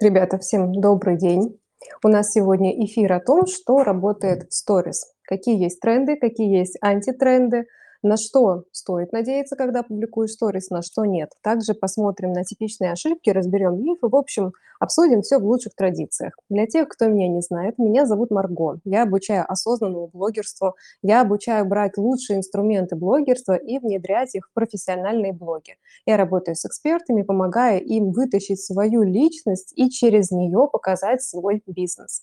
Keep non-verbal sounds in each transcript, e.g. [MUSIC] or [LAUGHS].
Ребята, всем добрый день. У нас сегодня эфир о том, что работает в сторис. Какие есть тренды, какие есть антитренды, на что стоит надеяться, когда публикуешь сторис, на что нет. Также посмотрим на типичные ошибки, разберем мифы, в общем, обсудим все в лучших традициях. Для тех, кто меня не знает, меня зовут Марго. Я обучаю осознанному блогерству, я обучаю брать лучшие инструменты блогерства и внедрять их в профессиональные блоги. Я работаю с экспертами, помогая им вытащить свою личность и через нее показать свой бизнес.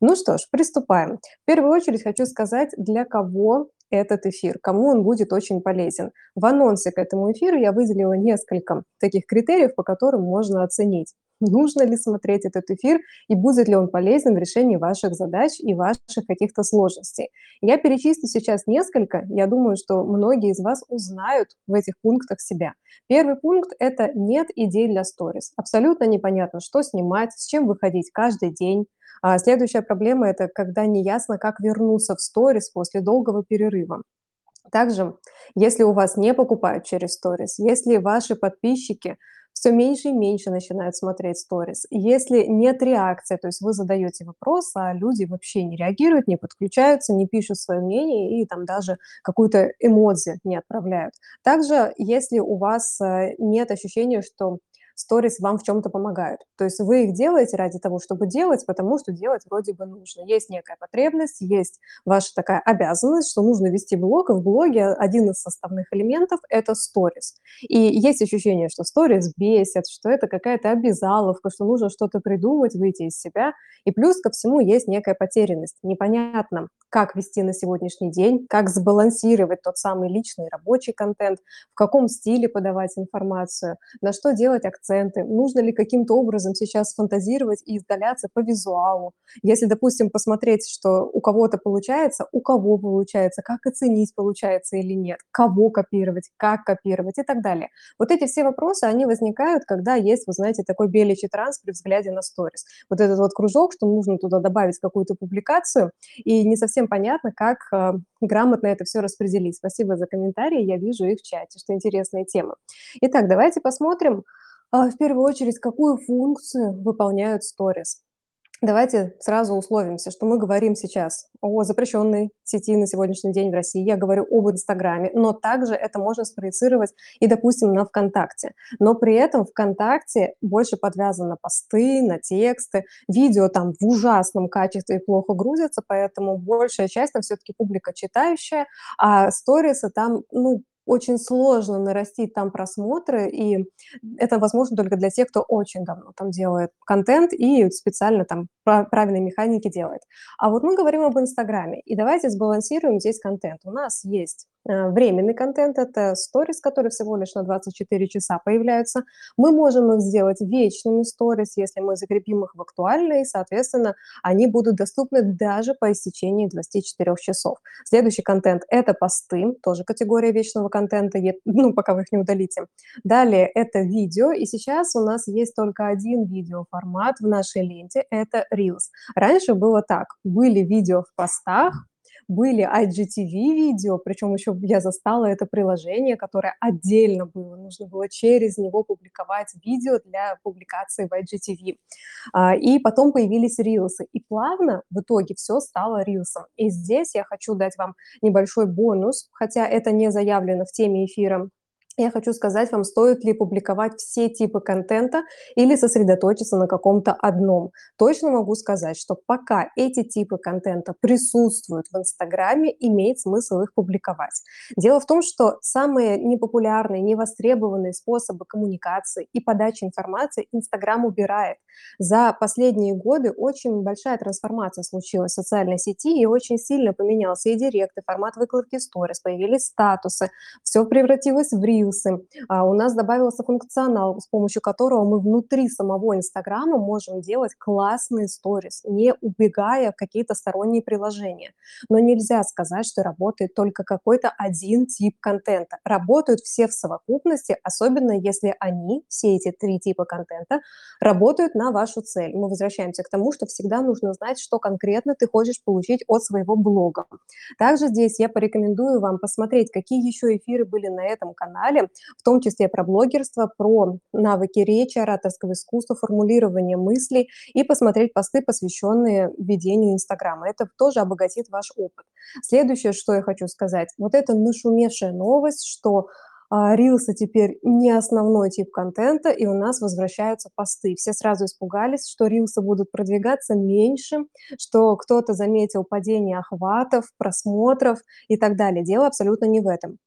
Ну что ж, приступаем. В первую очередь хочу сказать, для кого этот эфир, кому он будет очень полезен. В анонсе к этому эфиру я выделила несколько таких критериев, по которым можно оценить, нужно ли смотреть этот эфир и будет ли он полезен в решении ваших задач и ваших каких-то сложностей. Я перечислю сейчас несколько, я думаю, что многие из вас узнают в этих пунктах себя. Первый пункт – это нет идей для сторис. Абсолютно непонятно, что снимать, с чем выходить каждый день, а следующая проблема– это когда неясно, как вернуться в сторис после долгого перерыва. Также, если у вас не покупают через сторис, если ваши подписчики все меньше и меньше начинают смотреть сторис, если нет реакции, то есть вы задаете вопрос, а люди вообще не реагируют, не подключаются, не пишут свое мнение и там даже какую-то эмодзи не отправляют. Также, если у вас э, нет ощущения, что сторис вам в чем-то помогают. То есть вы их делаете ради того, чтобы делать, потому что делать вроде бы нужно. Есть некая потребность, есть ваша такая обязанность, что нужно вести блог, и в блоге один из составных элементов – это сторис. И есть ощущение, что сторис бесит, что это какая-то обязаловка, что нужно что-то придумать, выйти из себя. И плюс ко всему есть некая потерянность. Непонятно, как вести на сегодняшний день, как сбалансировать тот самый личный рабочий контент, в каком стиле подавать информацию, на что делать акценты, нужно ли каким-то образом сейчас фантазировать и изгаляться по визуалу. Если, допустим, посмотреть, что у кого-то получается, у кого получается, как оценить, получается или нет, кого копировать, как копировать и так далее. Вот эти все вопросы, они возникают, когда есть, вы знаете, такой беличий транс при взгляде на сторис. Вот этот вот кружок, что нужно туда добавить какую-то публикацию, и не совсем понятно, как э, грамотно это все распределить. Спасибо за комментарии, я вижу их в чате, что интересная тема. Итак, давайте посмотрим э, в первую очередь, какую функцию выполняют сторис. Давайте сразу условимся, что мы говорим сейчас о запрещенной сети на сегодняшний день в России. Я говорю об Инстаграме, но также это можно спроецировать и, допустим, на ВКонтакте. Но при этом ВКонтакте больше подвязано посты, на тексты. Видео там в ужасном качестве и плохо грузятся, поэтому большая часть там все-таки публика читающая, а сторисы там, ну, очень сложно нарастить там просмотры, и это возможно только для тех, кто очень давно там делает контент и специально там правильные механики делает. А вот мы говорим об Инстаграме, и давайте сбалансируем здесь контент. У нас есть Э, временный контент – это сторис, которые всего лишь на 24 часа появляются. Мы можем их сделать вечными сторис, если мы закрепим их в актуальные, соответственно, они будут доступны даже по истечении 24 часов. Следующий контент – это посты, тоже категория вечного контента, ну, пока вы их не удалите. Далее – это видео, и сейчас у нас есть только один видеоформат в нашей ленте – это Reels. Раньше было так, были видео в постах, были IGTV-видео, причем еще я застала это приложение, которое отдельно было, нужно было через него публиковать видео для публикации в IGTV. А, и потом появились рилсы, и плавно в итоге все стало рилсом. И здесь я хочу дать вам небольшой бонус, хотя это не заявлено в теме эфира, я хочу сказать вам, стоит ли публиковать все типы контента или сосредоточиться на каком-то одном. Точно могу сказать, что пока эти типы контента присутствуют в Инстаграме, имеет смысл их публиковать. Дело в том, что самые непопулярные, невостребованные способы коммуникации и подачи информации Инстаграм убирает. За последние годы очень большая трансформация случилась в социальной сети, и очень сильно поменялся и директ, и формат выкладки сторис, появились статусы, все превратилось в рил, рилсы. А у нас добавился функционал, с помощью которого мы внутри самого Инстаграма можем делать классные сторис, не убегая в какие-то сторонние приложения. Но нельзя сказать, что работает только какой-то один тип контента. Работают все в совокупности, особенно если они, все эти три типа контента, работают на вашу цель. Мы возвращаемся к тому, что всегда нужно знать, что конкретно ты хочешь получить от своего блога. Также здесь я порекомендую вам посмотреть, какие еще эфиры были на этом канале, далее, в том числе про блогерство, про навыки речи, ораторского искусства, формулирования мыслей и посмотреть посты, посвященные ведению Инстаграма. Это тоже обогатит ваш опыт. Следующее, что я хочу сказать, вот это нашумевшая новость, что а, рилсы теперь не основной тип контента, и у нас возвращаются посты. Все сразу испугались, что рилсы будут продвигаться меньше, что кто-то заметил падение охватов, просмотров и так далее. Дело абсолютно не в этом.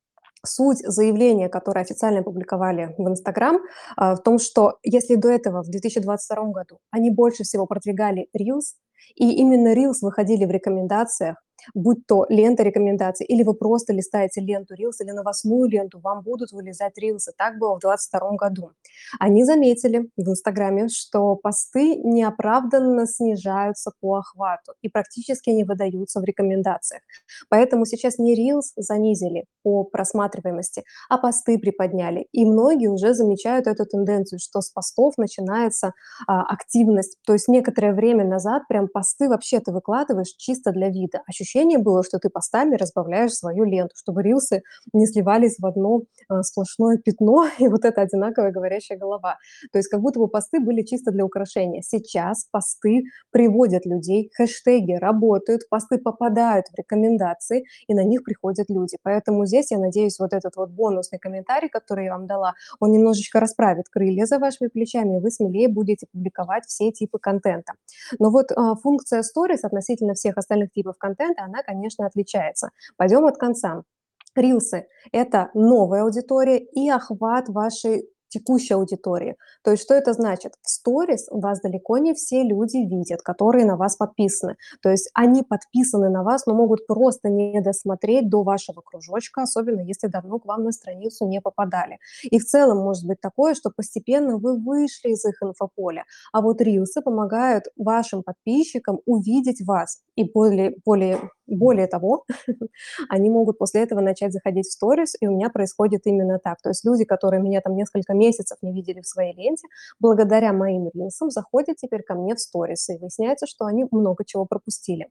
Суть заявления, которое официально опубликовали в Инстаграм, а, в том, что если до этого, в 2022 году, они больше всего продвигали Reels, и именно Reels выходили в рекомендациях, будь то лента рекомендаций, или вы просто листаете ленту Reels или новостную ленту, вам будут вылезать Reels. Так было в 2022 году. Они заметили в Инстаграме, что посты неоправданно снижаются по охвату и практически не выдаются в рекомендациях. Поэтому сейчас не Reels занизили по просматриваемости, а посты приподняли. И многие уже замечают эту тенденцию, что с постов начинается а, активность. То есть некоторое время назад прям посты вообще ты выкладываешь чисто для вида. Ощущение ощущение было, что ты постами разбавляешь свою ленту, чтобы рилсы не сливались в одно а, сплошное пятно [LAUGHS] и вот эта одинаковая говорящая голова. То есть как будто бы посты были чисто для украшения. Сейчас посты приводят людей, хэштеги работают, посты попадают в рекомендации, и на них приходят люди. Поэтому здесь, я надеюсь, вот этот вот бонусный комментарий, который я вам дала, он немножечко расправит крылья за вашими плечами, и вы смелее будете публиковать все типы контента. Но вот а, функция Stories относительно всех остальных типов контента, она, конечно, отличается. Пойдем от конца. Рилсы– это новая аудитория и охват вашей текущей аудитории. То есть что это значит? В сторис вас далеко не все люди видят, которые на вас подписаны. То есть они подписаны на вас, но могут просто не досмотреть до вашего кружочка, особенно если давно к вам на страницу не попадали. И в целом может быть такое, что постепенно вы вышли из их инфополя, а вот рилсы помогают вашим подписчикам увидеть вас и более, более более того, [LAUGHS] они могут после этого начать заходить в сторис, и у меня происходит именно так. То есть люди, которые меня там несколько месяцев не видели в своей ленте, благодаря моим рилсам заходят теперь ко мне в сторис, и выясняется, что они много чего пропустили.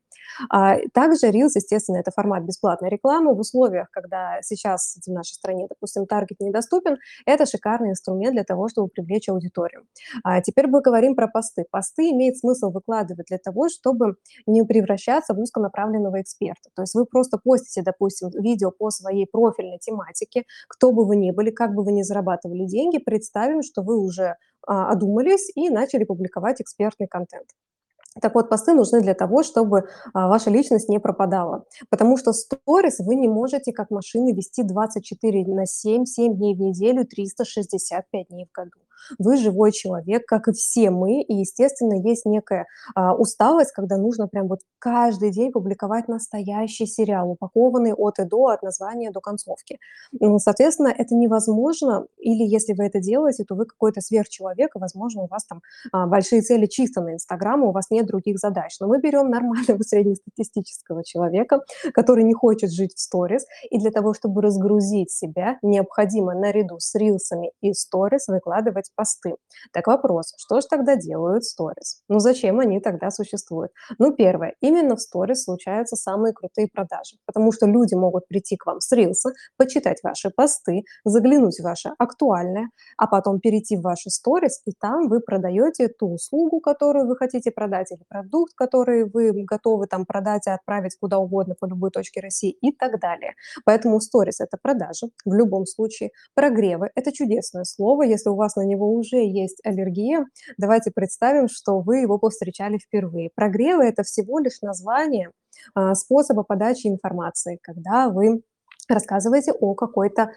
А, также рилс, естественно, это формат бесплатной рекламы в условиях, когда сейчас в нашей стране, допустим, таргет недоступен, это шикарный инструмент для того, чтобы привлечь аудиторию. А теперь мы говорим про посты. Посты имеет смысл выкладывать для того, чтобы не превращаться в узконаправленного эксперта. То есть вы просто постите, допустим, видео по своей профильной тематике, кто бы вы ни были, как бы вы ни зарабатывали деньги, представим, что вы уже а, одумались и начали публиковать экспертный контент. Так вот, посты нужны для того, чтобы а, ваша личность не пропадала. Потому что сторис вы не можете как машины вести 24 на 7, 7 дней в неделю, 365 дней в году. Вы живой человек, как и все мы, и, естественно, есть некая а, усталость, когда нужно прям вот каждый день публиковать настоящий сериал, упакованный от и до, от названия до концовки. Ну, соответственно, это невозможно, или если вы это делаете, то вы какой-то сверхчеловек, и, возможно, у вас там а, большие цели чисто на Инстаграм, у вас нет других задач. Но мы берем нормального среднестатистического человека, который не хочет жить в сторис, и для того, чтобы разгрузить себя, необходимо наряду с рилсами и сторис выкладывать посты. Так вопрос, что же тогда делают сторис? Ну зачем они тогда существуют? Ну первое, именно в сторис случаются самые крутые продажи, потому что люди могут прийти к вам с рилса, почитать ваши посты, заглянуть в ваше актуальное, а потом перейти в ваши сторис, и там вы продаете ту услугу, которую вы хотите продать, или продукт, который вы готовы там продать и отправить куда угодно по любой точке России и так далее. Поэтому сторис – это продажи в любом случае. Прогревы – это чудесное слово, если у вас на него уже есть аллергия, давайте представим, что вы его повстречали впервые. Прогревы– это всего лишь название а, способа подачи информации, когда вы рассказываете о какой-то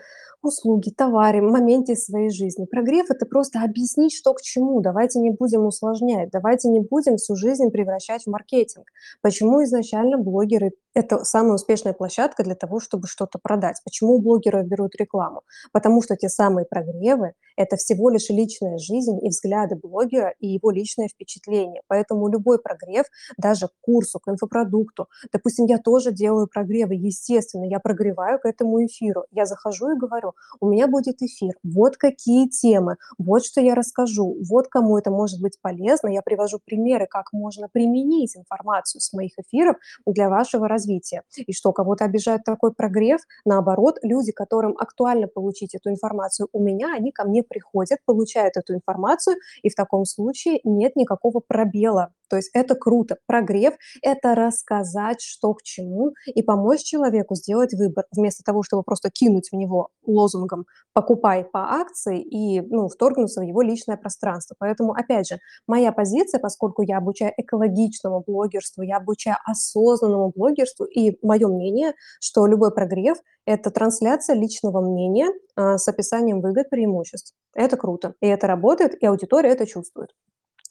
услуге, товаре, моменте своей жизни. Прогрев– это просто объяснить, что к чему. Давайте не будем усложнять, давайте не будем всю жизнь превращать в маркетинг. Почему изначально блогеры это самая успешная площадка для того, чтобы что-то продать. Почему блогеры берут рекламу? Потому что те самые прогревы – это всего лишь личная жизнь и взгляды блогера и его личное впечатление. Поэтому любой прогрев, даже к курсу, к инфопродукту, допустим, я тоже делаю прогревы, естественно, я прогреваю к этому эфиру. Я захожу и говорю, у меня будет эфир, вот какие темы, вот что я расскажу, вот кому это может быть полезно. Я привожу примеры, как можно применить информацию с моих эфиров для вашего развития. И что, кого-то обижает такой прогрев? Наоборот, люди, которым актуально получить эту информацию у меня, они ко мне приходят, получают эту информацию, и в таком случае нет никакого пробела то есть это круто. Прогрев– это рассказать, что к чему, и помочь человеку сделать выбор, вместо того, чтобы просто кинуть в него лозунгом «покупай по акции» и ну, вторгнуться в его личное пространство. Поэтому, опять же, моя позиция, поскольку я обучаю экологичному блогерству, я обучаю осознанному блогерству, и мое мнение, что любой прогрев – это трансляция личного мнения а, с описанием выгод, преимуществ. Это круто, и это работает, и аудитория это чувствует.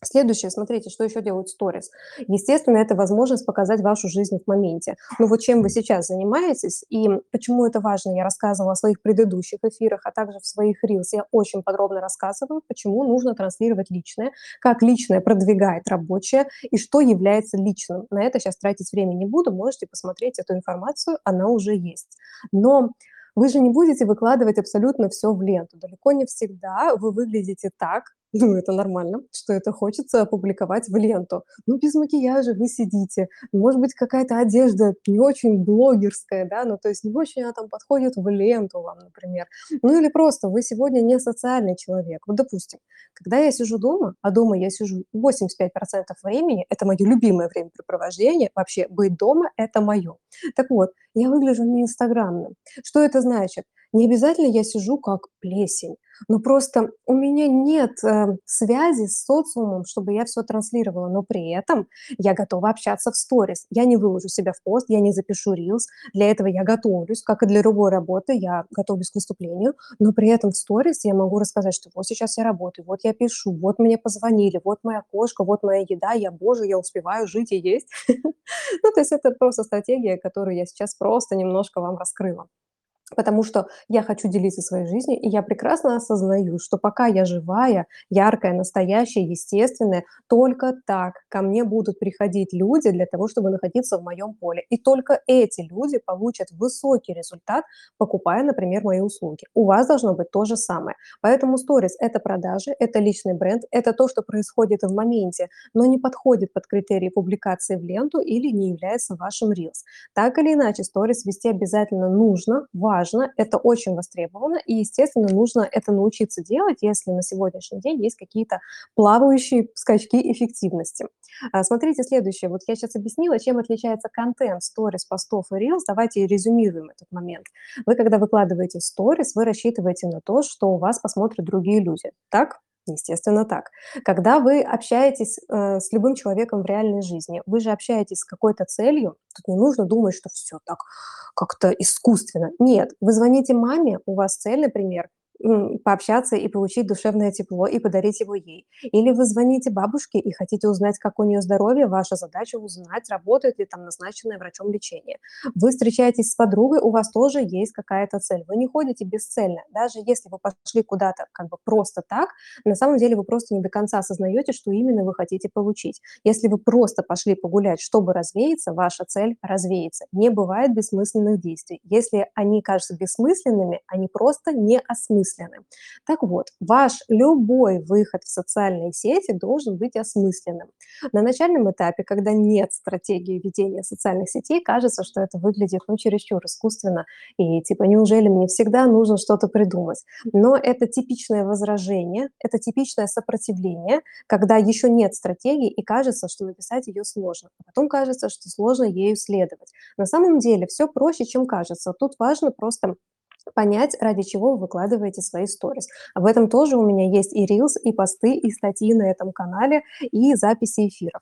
Следующее, смотрите, что еще делают сторис. Естественно, это возможность показать вашу жизнь в моменте. Ну вот чем вы сейчас занимаетесь и почему это важно, я рассказывала в своих предыдущих эфирах, а также в своих рилс. Я очень подробно рассказываю, почему нужно транслировать личное, как личное продвигает рабочее и что является личным. На это сейчас тратить время не буду, можете посмотреть эту информацию, она уже есть. Но вы же не будете выкладывать абсолютно все в ленту. Далеко не всегда вы выглядите так, ну, это нормально, что это хочется опубликовать в ленту. Ну, без макияжа вы сидите, может быть, какая-то одежда не очень блогерская, да, ну, то есть не очень она там подходит в ленту вам, например. Ну, или просто вы сегодня не социальный человек. Вот, допустим, когда я сижу дома, а дома я сижу 85% времени, это мое любимое времяпрепровождение, вообще быть дома – это мое. Так вот, я выгляжу не инстаграмным. Что это значит? Не обязательно я сижу как плесень, но просто у меня нет э, связи с социумом, чтобы я все транслировала, но при этом я готова общаться в сторис. Я не выложу себя в пост, я не запишу рилс, для этого я готовлюсь, как и для любой работы, я готовлюсь к выступлению, но при этом в сторис я могу рассказать, что вот сейчас я работаю, вот я пишу, вот мне позвонили, вот моя кошка, вот моя еда, я, боже, я успеваю жить и есть. [LAUGHS] Ну, то есть это просто стратегия, которую я сейчас просто немножко вам раскрыла потому что я хочу делиться своей жизнью, и я прекрасно осознаю, что пока я живая, яркая, настоящая, естественная, только так ко мне будут приходить люди для того, чтобы находиться в моем поле. И только эти люди получат высокий результат, покупая, например, мои услуги. У вас должно быть то же самое. Поэтому сторис – это продажи, это личный бренд, это то, что происходит в моменте, но не подходит под критерии публикации в ленту или не является вашим рилс. Так или иначе, сторис вести обязательно нужно, важно, важно, это очень востребовано, и, естественно, нужно это научиться делать, если на сегодняшний день есть какие-то плавающие скачки эффективности. А, смотрите следующее. Вот я сейчас объяснила, чем отличается контент сторис, постов и reels. Давайте резюмируем этот момент. Вы, когда выкладываете сторис, вы рассчитываете на то, что у вас посмотрят другие люди. Так? Естественно, так. Когда вы общаетесь э, с любым человеком в реальной жизни, вы же общаетесь с какой-то целью, тут не нужно думать, что все так как-то искусственно. Нет, вы звоните маме, у вас цель, например, пообщаться и получить душевное тепло и подарить его ей. Или вы звоните бабушке и хотите узнать, как у нее здоровье, ваша задача узнать, работает ли там назначенное врачом лечение. Вы встречаетесь с подругой, у вас тоже есть какая-то цель. Вы не ходите бесцельно. Даже если вы пошли куда-то как бы просто так, на самом деле вы просто не до конца осознаете, что именно вы хотите получить. Если вы просто пошли погулять, чтобы развеяться, ваша цель развеется. Не бывает бессмысленных действий. Если они кажутся бессмысленными, они просто не осмысленны осмысленным. Так вот, ваш любой выход в социальные сети должен быть осмысленным. На начальном этапе, когда нет стратегии ведения социальных сетей, кажется, что это выглядит ну, чересчур искусственно, и типа неужели мне всегда нужно что-то придумать? Но это типичное возражение, это типичное сопротивление, когда еще нет стратегии, и кажется, что написать ее сложно. А потом кажется, что сложно ею следовать. На самом деле все проще, чем кажется. Тут важно просто понять, ради чего вы выкладываете свои сторис. Об этом тоже у меня есть и рилс, и посты, и статьи на этом канале, и записи эфиров.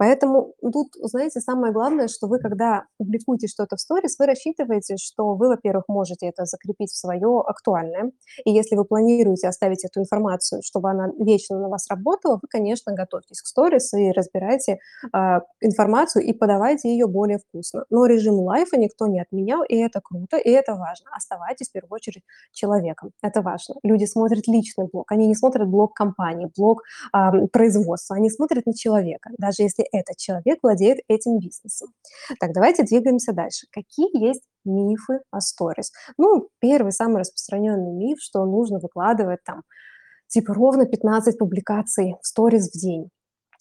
Поэтому тут, знаете, самое главное, что вы, когда публикуете что-то в сторис, вы рассчитываете, что вы, во-первых, можете это закрепить в свое актуальное. И если вы планируете оставить эту информацию, чтобы она вечно на вас работала, вы, конечно, готовьтесь к сторис и разбирайте э, информацию и подавайте ее более вкусно. Но режим лайфа никто не отменял, и это круто, и это важно. Оставайтесь, в первую очередь, человеком. Это важно. Люди смотрят личный блог, они не смотрят блог компании, блог э, производства, они смотрят на человека. Даже если этот человек владеет этим бизнесом. Так, давайте двигаемся дальше. Какие есть мифы о сторис? Ну, первый, самый распространенный миф, что нужно выкладывать там типа ровно 15 публикаций в сторис в день.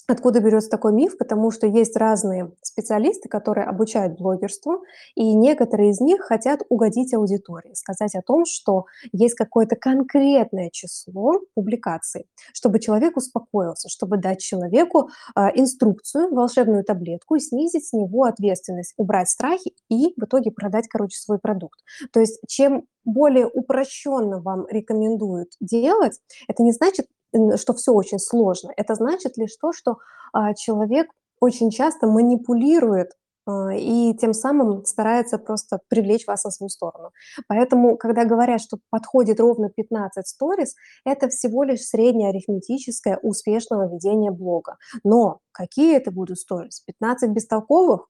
Откуда берется такой миф? Потому что есть разные специалисты, которые обучают блогерству, и некоторые из них хотят угодить аудитории, сказать о том, что есть какое-то конкретное число публикаций, чтобы человек успокоился, чтобы дать человеку э, инструкцию, волшебную таблетку и снизить с него ответственность, убрать страхи и в итоге продать, короче, свой продукт. То есть чем более упрощенно вам рекомендуют делать, это не значит, что все очень сложно. Это значит лишь то, что а, человек очень часто манипулирует а, и тем самым старается просто привлечь вас на свою сторону. Поэтому, когда говорят, что подходит ровно 15 сторис, это всего лишь среднее арифметическое успешного ведения блога. Но какие это будут сторис? 15 бестолковых?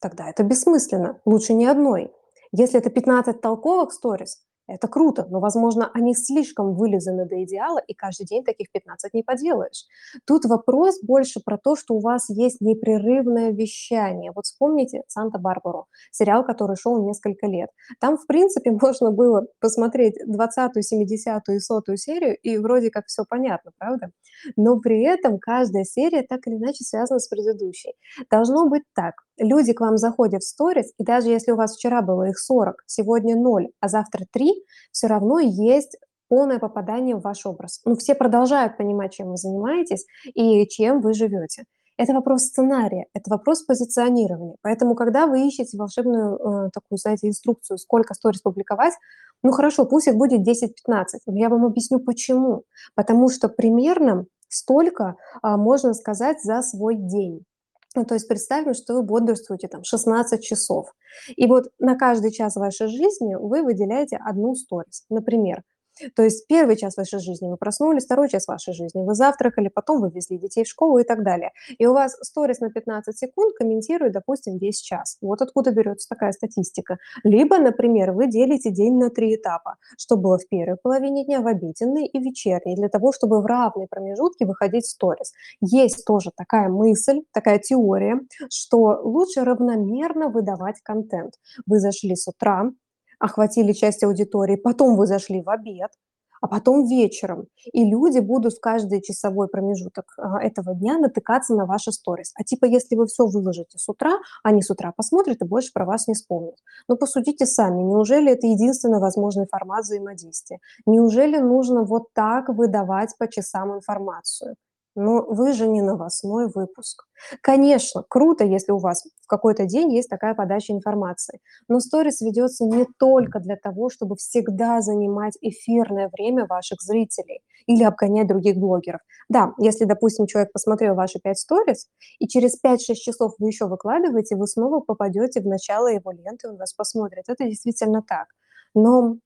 Тогда это бессмысленно. Лучше ни одной. Если это 15 толковых сторис, это круто, но, возможно, они слишком вылизаны до идеала, и каждый день таких 15 не поделаешь. Тут вопрос больше про то, что у вас есть непрерывное вещание. Вот вспомните «Санта-Барбару», сериал, который шел несколько лет. Там, в принципе, [LAUGHS] можно было посмотреть 20-ю, 70-ю и 100-ю серию, и вроде как все понятно, правда? Но при этом каждая серия так или иначе связана с предыдущей. Должно быть так. Люди к вам заходят в сторис, и даже если у вас вчера было их 40, сегодня 0, а завтра 3, все равно есть полное попадание в ваш образ. Ну, все продолжают понимать, чем вы занимаетесь и чем вы живете. Это вопрос сценария, это вопрос позиционирования. Поэтому, когда вы ищете волшебную э, такую, знаете, инструкцию, сколько сторис публиковать, ну хорошо, пусть их будет 10-15, но я вам объясню почему. Потому что примерно столько а, можно сказать за свой день. Ну, то есть представим, что вы бодрствуете там 16 часов. И вот на каждый час вашей жизни вы выделяете одну сторис. Например, то есть первый час вашей жизни вы проснулись, второй час вашей жизни вы завтракали, потом вы везли детей в школу и так далее. И у вас сторис на 15 секунд комментирует, допустим, весь час. Вот откуда берется такая статистика. Либо, например, вы делите день на три этапа, что было в первой половине дня, в обеденной и вечерней, для того, чтобы в равные промежутки выходить в сторис. Есть тоже такая мысль, такая теория, что лучше равномерно выдавать контент. Вы зашли с утра, охватили часть аудитории, потом вы зашли в обед, а потом вечером. И люди будут в каждый часовой промежуток а, этого дня натыкаться на ваши сторис. А типа, если вы все выложите с утра, они с утра посмотрят и больше про вас не вспомнят. Но посудите сами, неужели это единственный возможный формат взаимодействия? Неужели нужно вот так выдавать по часам информацию? Но вы же не новостной выпуск. Конечно, круто, если у вас в какой-то день есть такая подача информации, но сторис ведется не только для того, чтобы всегда занимать эфирное время ваших зрителей или обгонять других блогеров. Да, если, допустим, человек посмотрел ваши 5 сторис, и через 5-6 часов вы еще выкладываете, вы снова попадете в начало его ленты, он вас посмотрит. Это действительно так. Но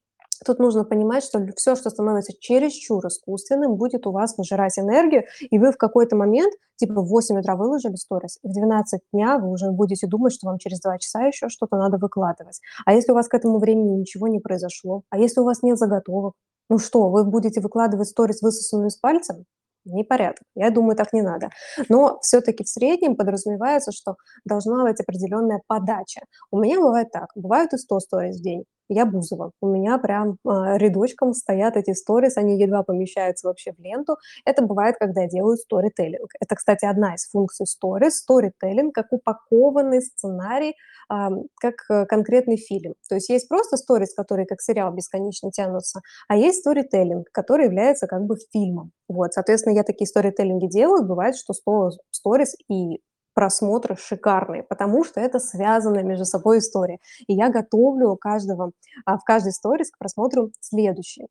Тут нужно понимать, что все, что становится чересчур искусственным, будет у вас выжирать энергию, и вы в какой-то момент, типа в 8 утра выложили сторис, и в 12 дня вы уже будете думать, что вам через 2 часа еще что-то надо выкладывать. А если у вас к этому времени ничего не произошло? А если у вас нет заготовок? Ну что, вы будете выкладывать сторис высосанную из пальца? непорядок. Я думаю, так не надо. Но все-таки в среднем подразумевается, что должна быть определенная подача. У меня бывает так. Бывают и 100 сториз в день. Я Бузова. У меня прям э, рядочком стоят эти сторис, они едва помещаются вообще в ленту. Это бывает, когда я делаю сторителлинг. Это, кстати, одна из функций сторис. Сторителлинг как упакованный сценарий, э, как конкретный фильм. То есть есть просто сторис, которые как сериал бесконечно тянутся, а есть сторителлинг, который является как бы фильмом. Вот, соответственно, я такие сторителлинги делаю. Бывает, что 100 сторис и просмотры шикарные, потому что это связанная между собой история. И я готовлю каждого, а, в каждой сторис к просмотру следующий.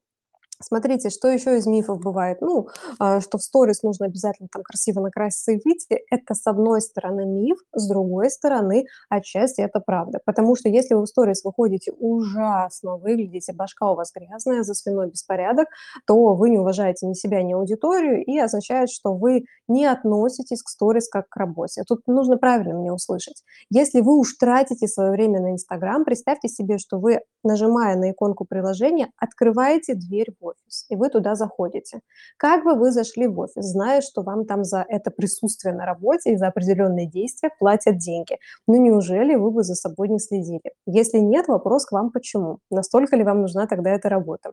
Смотрите, что еще из мифов бывает? Ну, а, что в сторис нужно обязательно там красиво накраситься и выйти. Это, с одной стороны, миф, с другой стороны, отчасти это правда. Потому что если вы в сторис выходите ужасно, выглядите, башка у вас грязная, за спиной беспорядок, то вы не уважаете ни себя, ни аудиторию, и означает, что вы не относитесь к сторис как к работе. Тут нужно правильно мне услышать. Если вы уж тратите свое время на Инстаграм, представьте себе, что вы, нажимая на иконку приложения, открываете дверь офис, и вы туда заходите. Как бы вы зашли в офис, зная, что вам там за это присутствие на работе и за определенные действия платят деньги? Ну неужели вы бы за собой не следили? Если нет, вопрос к вам почему? Настолько ли вам нужна тогда эта работа?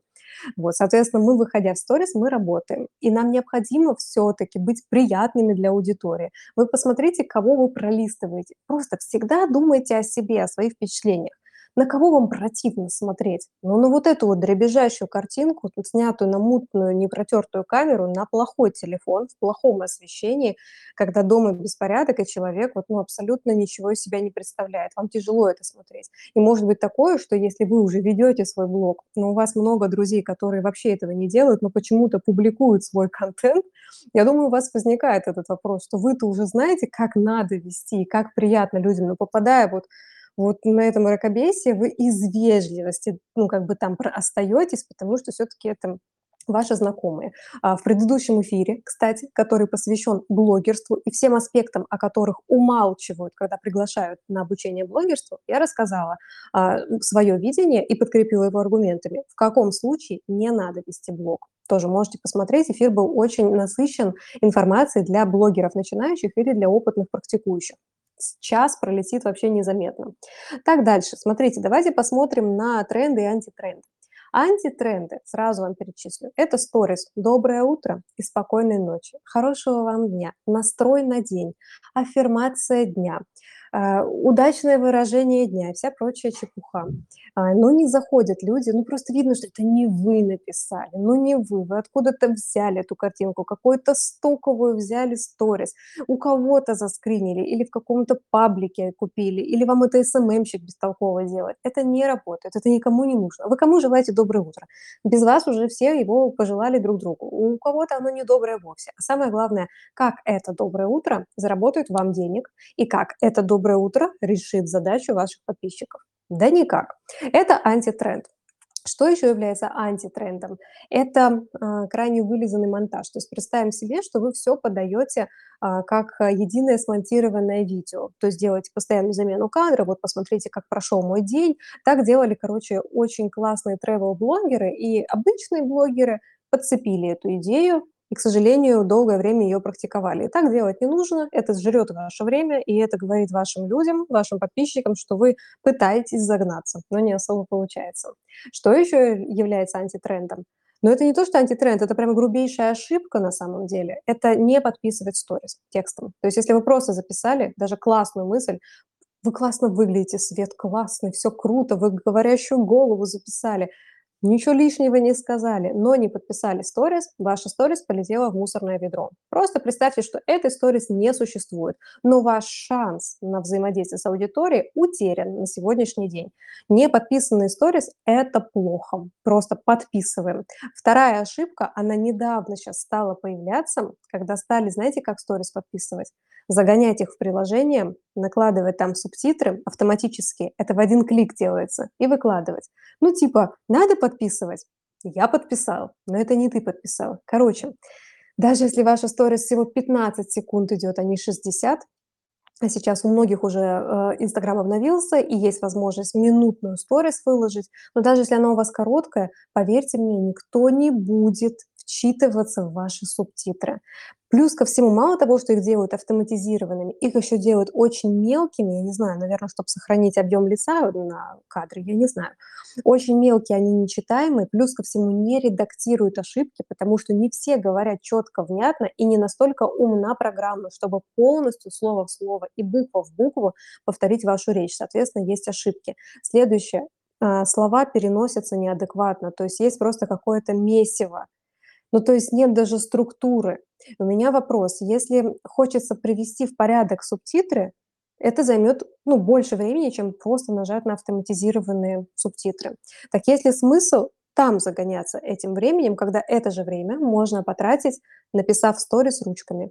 Вот, соответственно, мы, выходя в сторис, мы работаем. И нам необходимо все-таки быть приятными для аудитории. Вы посмотрите, кого вы пролистываете. Просто всегда думайте о себе, о своих впечатлениях. На кого вам противно смотреть? Ну, на вот эту вот дребезжащую картинку, тут снятую на мутную, непротертую камеру, на плохой телефон, в плохом освещении, когда дома беспорядок, и человек вот, ну, абсолютно ничего из себя не представляет. Вам тяжело это смотреть. И может быть такое, что если вы уже ведете свой блог, но у вас много друзей, которые вообще этого не делают, но почему-то публикуют свой контент, я думаю, у вас возникает этот вопрос, что вы-то уже знаете, как надо вести, как приятно людям, но попадая вот вот на этом мракобесии вы из вежливости, ну, как бы там остаетесь, потому что все-таки это ваши знакомые. А в предыдущем эфире, кстати, который посвящен блогерству и всем аспектам, о которых умалчивают, когда приглашают на обучение блогерству, я рассказала а, свое видение и подкрепила его аргументами. В каком случае не надо вести блог. Тоже можете посмотреть. Эфир был очень насыщен информацией для блогеров начинающих или для опытных практикующих час пролетит вообще незаметно. Так, дальше. Смотрите, давайте посмотрим на тренды и антитренды. Антитренды, сразу вам перечислю. Это сторис «Доброе утро» и «Спокойной ночи», «Хорошего вам дня», «Настрой на день», «Аффирмация дня», а, удачное выражение дня и вся прочая чепуха. А, но не заходят люди, ну просто видно, что это не вы написали, ну не вы, вы откуда-то взяли эту картинку, какую-то стоковую взяли сторис, у кого-то заскринили или в каком-то паблике купили, или вам это СММщик бестолково делает. Это не работает, это никому не нужно. Вы кому желаете доброе утро? Без вас уже все его пожелали друг другу. У кого-то оно не доброе вовсе. А самое главное, как это доброе утро заработает вам денег и как это доброе доброе утро решит задачу ваших подписчиков? Да никак. Это антитренд. Что еще является антитрендом? Это э, крайне вылизанный монтаж. То есть представим себе, что вы все подаете э, как единое смонтированное видео. То есть делаете постоянную замену кадра, вот посмотрите, как прошел мой день. Так делали, короче, очень классные travel-блогеры и обычные блогеры подцепили эту идею, и, к сожалению, долгое время ее практиковали. И так делать не нужно, это жрет ваше время, и это говорит вашим людям, вашим подписчикам, что вы пытаетесь загнаться, но не особо получается. Что еще является антитрендом? Но это не то, что антитренд, это прямо грубейшая ошибка на самом деле. Это не подписывать сторис текстом. То есть если вы просто записали даже классную мысль, вы классно выглядите, свет классный, все круто, вы говорящую голову записали – Ничего лишнего не сказали, но не подписали сторис, ваша сторис полетела в мусорное ведро. Просто представьте, что этой сторис не существует, но ваш шанс на взаимодействие с аудиторией утерян на сегодняшний день. Не подписанные сторис – это плохо, просто подписываем. Вторая ошибка, она недавно сейчас стала появляться, когда стали, знаете, как сторис подписывать? Загонять их в приложение, накладывать там субтитры автоматически, это в один клик делается, и выкладывать. Ну, типа, надо подписывать? Я подписал, но это не ты подписал. Короче, даже если ваша сторис всего 15 секунд идет, а не 60, а сейчас у многих уже э, Инстаграм обновился, и есть возможность минутную сторис выложить, но даже если она у вас короткая, поверьте мне, никто не будет вчитываться в ваши субтитры. Плюс ко всему, мало того, что их делают автоматизированными, их еще делают очень мелкими, я не знаю, наверное, чтобы сохранить объем лица на кадре, я не знаю. Очень мелкие, они нечитаемые, плюс ко всему не редактируют ошибки, потому что не все говорят четко, внятно и не настолько умна программа, чтобы полностью слово в слово и буква в букву повторить вашу речь. Соответственно, есть ошибки. Следующее. А, слова переносятся неадекватно, то есть есть просто какое-то месиво, ну, то есть нет даже структуры. У меня вопрос, если хочется привести в порядок субтитры, это займет ну, больше времени, чем просто нажать на автоматизированные субтитры. Так есть ли смысл там загоняться этим временем, когда это же время можно потратить, написав сторис ручками,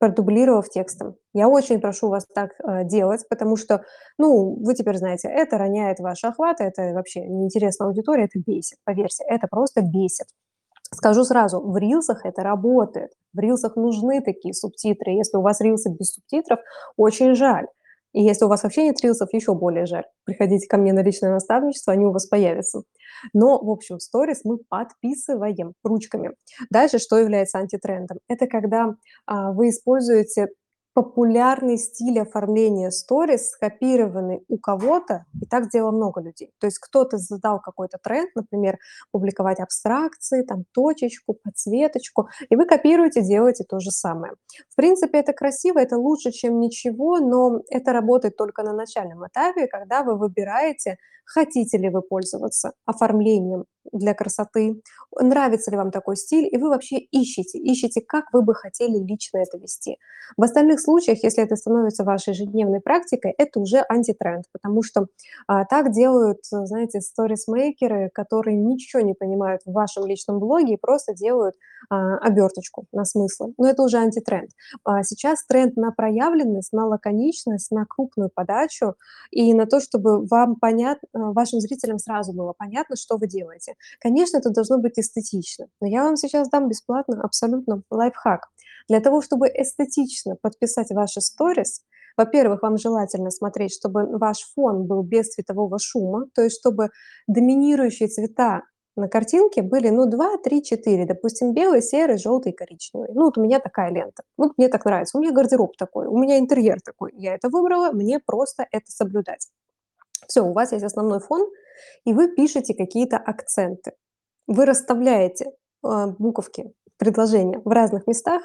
продублировав текстом. Я очень прошу вас так э, делать, потому что, ну, вы теперь знаете, это роняет ваш охват, это вообще неинтересно аудитории, это бесит, поверьте, это просто бесит. Скажу сразу, в рилсах это работает. В рилсах нужны такие субтитры. Если у вас рилсы без субтитров, очень жаль. И если у вас вообще нет рилсов, еще более жаль. Приходите ко мне на личное наставничество, они у вас появятся. Но, в общем, сторис мы подписываем ручками. Дальше, что является антитрендом? Это когда а, вы используете популярный стиль оформления сторис, скопированный у кого-то, и так делало много людей. То есть кто-то задал какой-то тренд, например, публиковать абстракции, там точечку, подсветочку, и вы копируете, делаете то же самое. В принципе, это красиво, это лучше, чем ничего, но это работает только на начальном этапе, когда вы выбираете, хотите ли вы пользоваться оформлением для красоты, нравится ли вам такой стиль, и вы вообще ищете, ищете, как вы бы хотели лично это вести. В остальных случаях, если это становится вашей ежедневной практикой, это уже антитренд, потому что а, так делают, знаете, сторисмейкеры, которые ничего не понимают в вашем личном блоге и просто делают а, оберточку на смыслы. Но это уже антитренд. А сейчас тренд на проявленность, на лаконичность, на крупную подачу и на то, чтобы вам понятно, вашим зрителям сразу было понятно, что вы делаете. Конечно, это должно быть эстетично, но я вам сейчас дам бесплатно абсолютно лайфхак. Для того, чтобы эстетично подписать ваши сторис, во-первых, вам желательно смотреть, чтобы ваш фон был без цветового шума, то есть чтобы доминирующие цвета на картинке были, ну, 2, 3, 4, допустим, белый, серый, желтый, коричневый. Ну, вот у меня такая лента. Вот мне так нравится. У меня гардероб такой, у меня интерьер такой. Я это выбрала, мне просто это соблюдать. Все, у вас есть основной фон, и вы пишете какие-то акценты. Вы расставляете э, буковки, предложения в разных местах,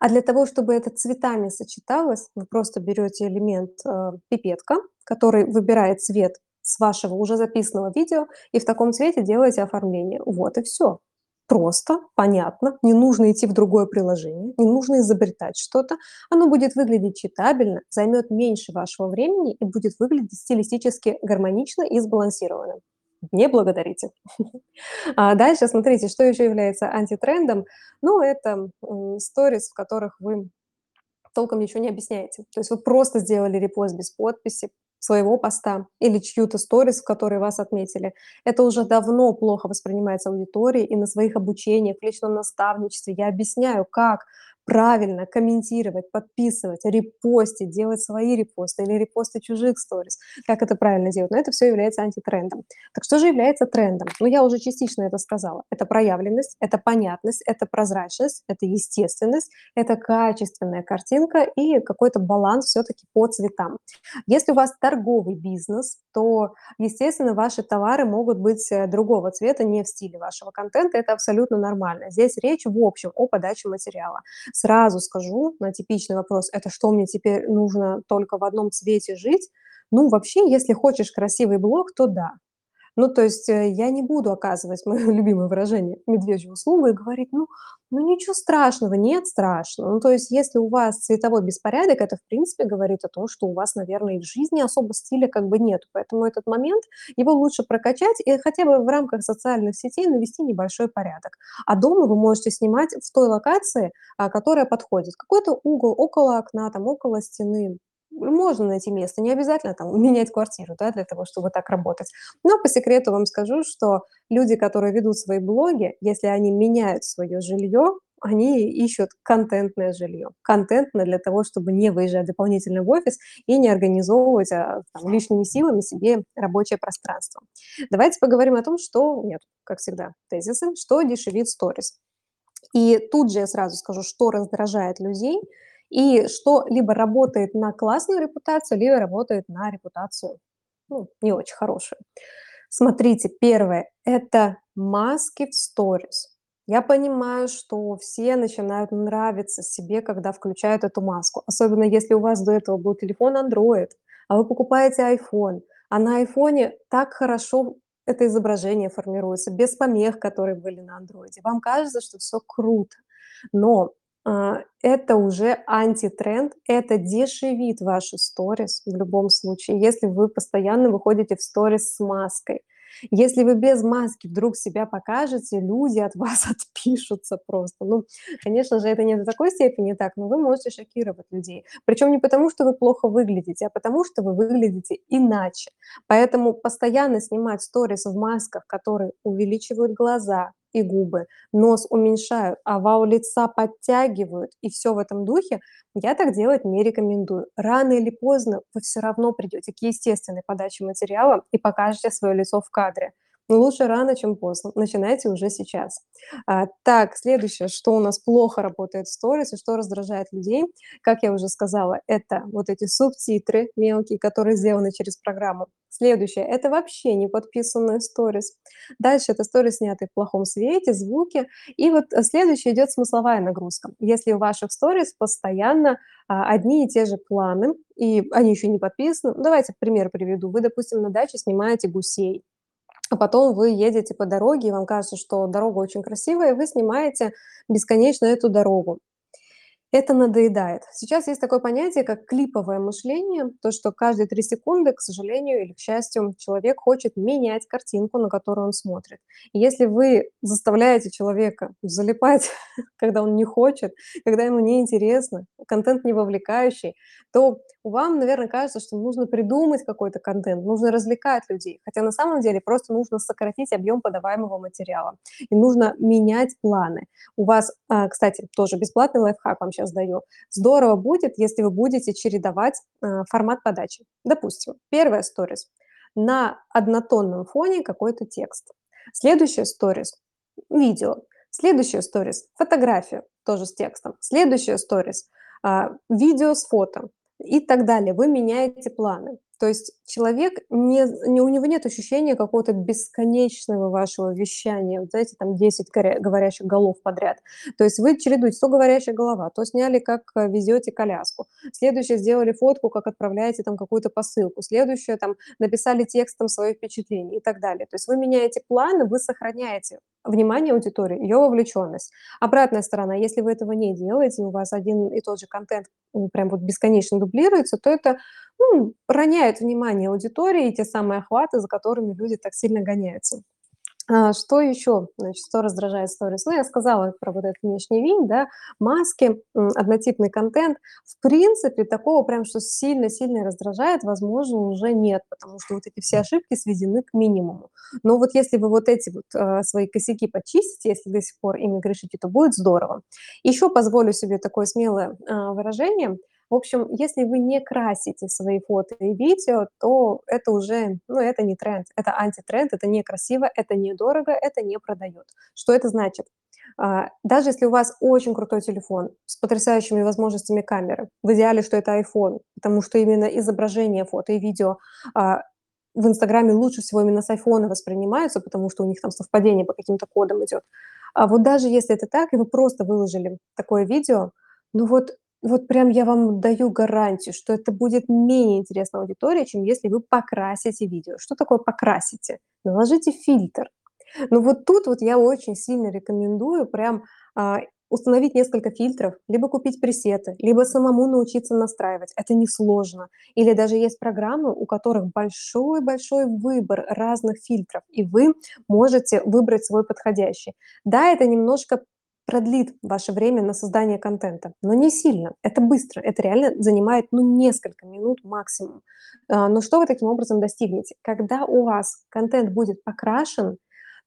а для того, чтобы это цветами сочеталось, вы просто берете элемент э, пипетка, который выбирает цвет с вашего уже записанного видео, и в таком цвете делаете оформление. Вот и все. Просто, понятно, не нужно идти в другое приложение, не нужно изобретать что-то. Оно будет выглядеть читабельно, займет меньше вашего времени и будет выглядеть стилистически гармонично и сбалансированно. Не благодарите. [LAUGHS] А дальше смотрите, что еще является антитрендом. Ну, это сторис, в которых вы толком ничего не объясняете. То есть вы просто сделали репост без подписи, своего поста или чью-то сторис, в которой вас отметили. Это уже давно плохо воспринимается аудиторией, и на своих обучениях, в личном наставничестве я объясняю, как правильно комментировать, подписывать, репостить, делать свои репосты или репосты чужих сторис, как это правильно делать. Но это все является антитрендом. Так что же является трендом? Ну, я уже частично это сказала. Это проявленность, это понятность, это прозрачность, это естественность, это качественная картинка и какой-то баланс все-таки по цветам. Если у вас торговый бизнес, то, естественно, ваши товары могут быть э, другого цвета, не в стиле вашего контента. Это абсолютно нормально. Здесь речь в общем о подаче материала. Сразу скажу на типичный вопрос, это что мне теперь нужно только в одном цвете жить? Ну, вообще, если хочешь красивый блог, то да. Ну, то есть э, я не буду оказывать мое [LAUGHS] любимое выражение медвежью услугу и говорить, ну, ну ничего страшного, нет страшного. Ну, то есть если у вас цветовой беспорядок, это в принципе говорит о том, что у вас, наверное, и в жизни особо стиля как бы нет. Поэтому этот момент, его лучше прокачать и хотя бы в рамках социальных сетей навести небольшой порядок. А дома вы можете снимать в той локации, а, которая подходит. Какой-то угол около окна, там около стены, можно найти место, не обязательно там [LAUGHS] менять квартиру, да, для того, чтобы так работать. Но по секрету вам скажу, что люди, которые ведут свои блоги, если они меняют свое жилье, они ищут контентное жилье. Контентное для того, чтобы не выезжать дополнительно в офис и не организовывать а, там, лишними силами себе рабочее пространство. Давайте поговорим о том, что, нет, как всегда, тезисы, что дешевит сторис. И тут же я сразу скажу, что раздражает людей – и что либо работает на классную репутацию, либо работает на репутацию ну, не очень хорошую. Смотрите, первое – это маски в сторис. Я понимаю, что все начинают нравиться себе, когда включают эту маску. Особенно если у вас до этого был телефон Android, а вы покупаете iPhone, а на iPhone так хорошо это изображение формируется, без помех, которые были на Android. Вам кажется, что все круто. Но а, это уже антитренд, это дешевит ваши сторис в любом случае, если вы постоянно выходите в сторис с маской. Если вы без маски вдруг себя покажете, люди от [LAUGHS] вас отпишутся просто. Ну, конечно же, это не до такой степени так, но вы можете шокировать людей. Причем не потому, что вы плохо выглядите, а потому, что вы выглядите иначе. Поэтому постоянно снимать сторис в масках, которые увеличивают глаза, и губы, нос уменьшают, овал лица подтягивают, и все в этом духе, я так делать не рекомендую. Рано или поздно вы все равно придете к естественной подаче материала и покажете свое лицо в кадре. Но лучше рано, чем поздно. Начинайте уже сейчас. А, так, следующее, что у нас плохо работает в сторис и что раздражает людей, как я уже сказала, это вот эти субтитры мелкие, которые сделаны через программу. Следующее, это вообще не подписанные сторис. Дальше это сторис, снятые в плохом свете, звуки. И вот э, следующее идет смысловая нагрузка. Если у ваших сторис постоянно а, одни и те же планы, и они еще не подписаны, ну, давайте пример приведу. Вы, допустим, на даче снимаете гусей, а потом вы едете по дороге, и вам кажется, что дорога очень красивая, и вы снимаете бесконечно эту дорогу. Это надоедает. Сейчас есть такое понятие, как клиповое мышление, то, что каждые три секунды, к сожалению или к счастью, человек хочет менять картинку, на которую он смотрит. И если вы заставляете человека залипать, [LAUGHS] когда он не хочет, когда ему неинтересно, контент не вовлекающий, то вам, наверное, кажется, что нужно придумать какой-то контент, нужно развлекать людей. Хотя на самом деле просто нужно сократить объем подаваемого материала. И нужно менять планы. У вас, а, кстати, тоже бесплатный лайфхак вам сейчас даю. Здорово будет, если вы будете чередовать а, формат подачи. Допустим, первая сторис. На однотонном фоне какой-то текст. Следующая сторис – видео. Следующая сторис – фотография, тоже с текстом. Следующая сторис а, – видео с фото и так далее. Вы меняете планы. То есть человек, не, не, у него нет ощущения какого-то бесконечного вашего вещания, вот знаете, там 10 говорящих голов подряд. То есть вы чередуете, то говорящая голова, то сняли, как э, везете коляску, следующее сделали фотку, как отправляете там какую-то посылку, следующее там написали текстом свои впечатления и так далее. То есть вы меняете планы, вы сохраняете внимание аудитории, ее вовлеченность. Обратная сторона, если вы этого не делаете, у вас один и тот же контент прям вот бесконечно дублируется, то это ну, роняет внимание аудитории и те самые охваты, за которыми люди так сильно гоняются. А, что еще, значит, что раздражает сторис? Ну, я сказала про вот этот внешний вид, да, маски, однотипный контент. В принципе, такого прям, что сильно-сильно раздражает, возможно, уже нет, потому что вот эти все ошибки сведены к минимуму. Но вот если вы вот эти вот э, свои косяки почистите, если до сих пор ими грешите, то будет здорово. Еще позволю себе такое смелое э, выражение – в общем, если вы не красите свои фото и видео, то это уже, ну, это не тренд, это антитренд, это некрасиво, это недорого, это не продает. Что это значит? А, даже если у вас очень крутой телефон с потрясающими возможностями камеры, в идеале, что это iPhone, потому что именно изображение, фото и видео а, в Инстаграме лучше всего именно с айфона воспринимаются, потому что у них там совпадение по каким-то кодам идет. А вот даже если это так, и вы просто выложили такое видео, ну вот вот прям я вам даю гарантию, что это будет менее интересно аудитории, чем если вы покрасите видео. Что такое покрасите? Наложите фильтр. Но вот тут вот я очень сильно рекомендую прям а, установить несколько фильтров, либо купить пресеты, либо самому научиться настраивать. Это несложно. Или даже есть программы, у которых большой-большой выбор разных фильтров, и вы можете выбрать свой подходящий. Да, это немножко продлит ваше время на создание контента, но не сильно. Это быстро, это реально занимает ну, несколько минут максимум. А, но что вы таким образом достигнете? Когда у вас контент будет покрашен,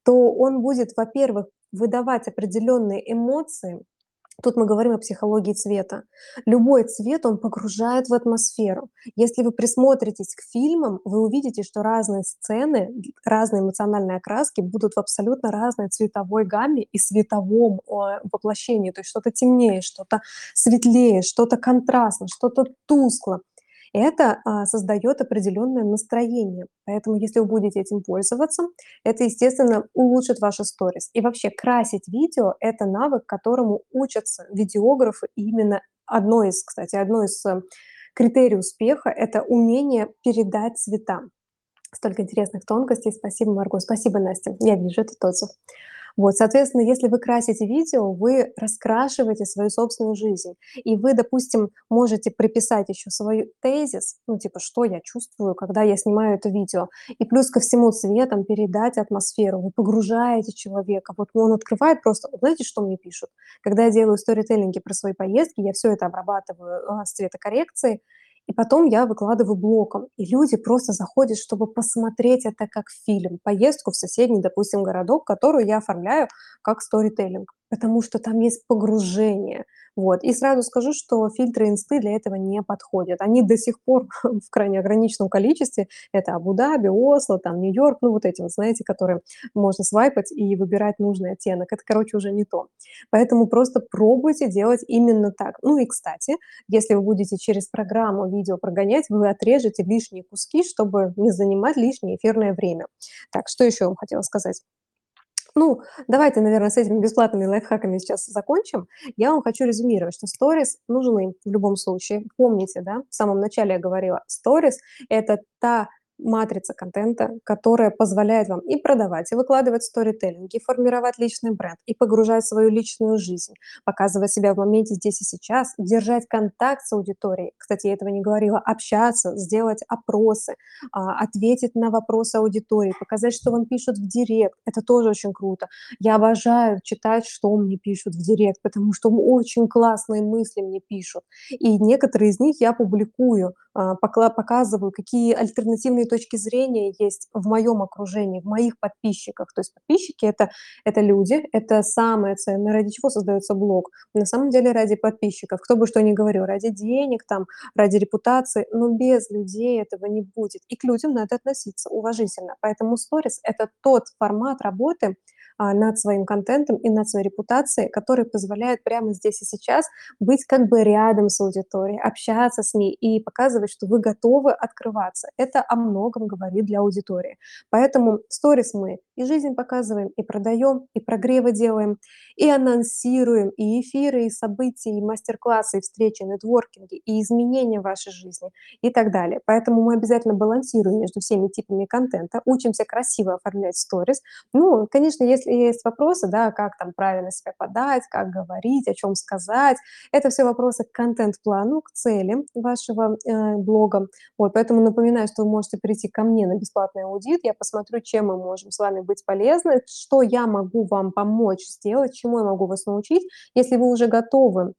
то он будет, во-первых, выдавать определенные эмоции, Тут мы говорим о психологии цвета. Любой цвет, он погружает в атмосферу. Если вы присмотритесь к фильмам, вы увидите, что разные сцены, разные эмоциональные окраски будут в абсолютно разной цветовой гамме и световом воплощении. То есть что-то темнее, что-то светлее, что-то контрастно, что-то тускло это а, создает определенное настроение. Поэтому, если вы будете этим пользоваться, это, естественно, улучшит ваши сторис. И вообще красить видео– это навык, которому учатся видеографы. И именно одно из, кстати, одно из э, критерий успеха– это умение передать цвета. Столько интересных тонкостей. Спасибо, Марго. Спасибо, Настя. Я вижу этот отзыв. Вот, соответственно, если вы красите видео, вы раскрашиваете свою собственную жизнь. И вы, допустим, можете приписать еще свой тезис, ну, типа, что я чувствую, когда я снимаю это видео. И плюс ко всему цветом передать атмосферу. Вы погружаете человека. Вот он открывает просто... Знаете, что мне пишут? Когда я делаю сторителлинги про свои поездки, я все это обрабатываю а, с цветокоррекцией, И потом я выкладываю блоком, и люди просто заходят, чтобы посмотреть это как фильм, поездку в соседний, допустим, городок, которую я оформляю как storytelling, потому что там есть погружение. Вот. И сразу скажу, что фильтры инсты для этого не подходят. Они до сих пор [LAUGHS] в крайне ограниченном количестве. Это Абу-Даби, Осло, там Нью-Йорк, ну вот эти вот, знаете, которые можно свайпать и выбирать нужный оттенок. Это, короче, уже не то. Поэтому просто пробуйте делать именно так. Ну и, кстати, если вы будете через программу видео прогонять, вы отрежете лишние куски, чтобы не занимать лишнее эфирное время. Так, что еще вам хотела сказать? Ну, давайте, наверное, с этими бесплатными лайфхаками сейчас закончим. Я вам хочу резюмировать, что сторис нужны в любом случае. Помните, да, в самом начале я говорила, сторис– это та матрица контента, которая позволяет вам и продавать, и выкладывать сторителлинг, и формировать личный бренд, и погружать свою личную жизнь, показывать себя в моменте здесь и сейчас, держать контакт с аудиторией. Кстати, я этого не говорила. Общаться, сделать опросы, а, ответить на вопросы аудитории, показать, что вам пишут в директ. Это тоже очень круто. Я обожаю читать, что мне пишут в директ, потому что очень классные мысли мне пишут. И некоторые из них я публикую, а, показываю, какие альтернативные точки зрения есть в моем окружении, в моих подписчиках. То есть подписчики это, это люди, это самое ценное, ради чего создается блог. На самом деле ради подписчиков. Кто бы что ни говорил, ради денег, там, ради репутации, но без людей этого не будет. И к людям надо относиться уважительно. Поэтому сторис– это тот формат работы, над своим контентом и над своей репутацией, который позволяет прямо здесь и сейчас быть как бы рядом с аудиторией, общаться с ней и показывать, что вы готовы открываться. Это о многом говорит для аудитории. Поэтому сторис мы и жизнь показываем, и продаем, и прогревы делаем, и анонсируем, и эфиры, и события, и мастер-классы, и встречи, и нетворкинги, и изменения в вашей жизни и так далее. Поэтому мы обязательно балансируем между всеми типами контента, учимся красиво оформлять сторис. Ну, конечно, если есть вопросы, да, как там правильно себя подать, как говорить, о чем сказать, это все вопросы к контент-плану, к целям вашего э, блога. Вот, поэтому напоминаю, что вы можете прийти ко мне на бесплатный аудит, я посмотрю, чем мы можем с вами быть полезны, что я могу вам помочь сделать, чему я могу вас научить. Если вы уже готовы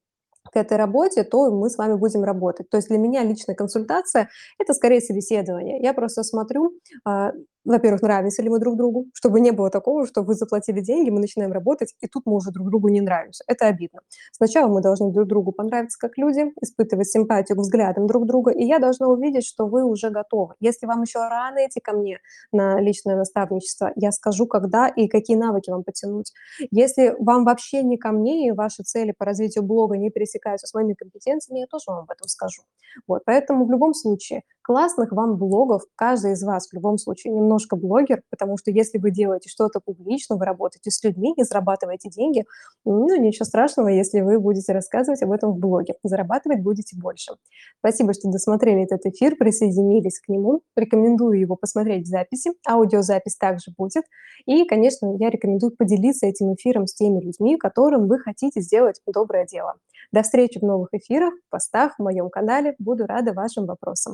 к этой работе, то мы с вами будем работать. То есть для меня личная консультация– это скорее собеседование. Я просто смотрю, а, во-первых, нравимся ли мы друг другу, чтобы не было такого, что вы заплатили деньги, мы начинаем работать, и тут мы уже друг другу не нравимся. Это обидно. Сначала мы должны друг другу понравиться как люди, испытывать симпатию к взглядам друг друга, и я должна увидеть, что вы уже готовы. Если вам еще рано идти ко мне на личное наставничество, я скажу, когда и какие навыки вам потянуть. Если вам вообще не ко мне, и ваши цели по развитию блога не пересекаются с моими компетенциями, я тоже вам об этом скажу. Вот, поэтому в любом случае классных вам блогов, каждый из вас в любом случае немножко блогер, потому что если вы делаете что-то публично, вы работаете с людьми и зарабатываете деньги, ну, ничего страшного, если вы будете рассказывать об этом в блоге. Зарабатывать будете больше. Спасибо, что досмотрели этот эфир, присоединились к нему. Рекомендую его посмотреть в записи. Аудиозапись также будет. И, конечно, я рекомендую поделиться этим эфиром с теми людьми, которым вы хотите сделать доброе дело. До встречи в новых эфирах, постах, в моем канале. Буду рада вашим вопросам.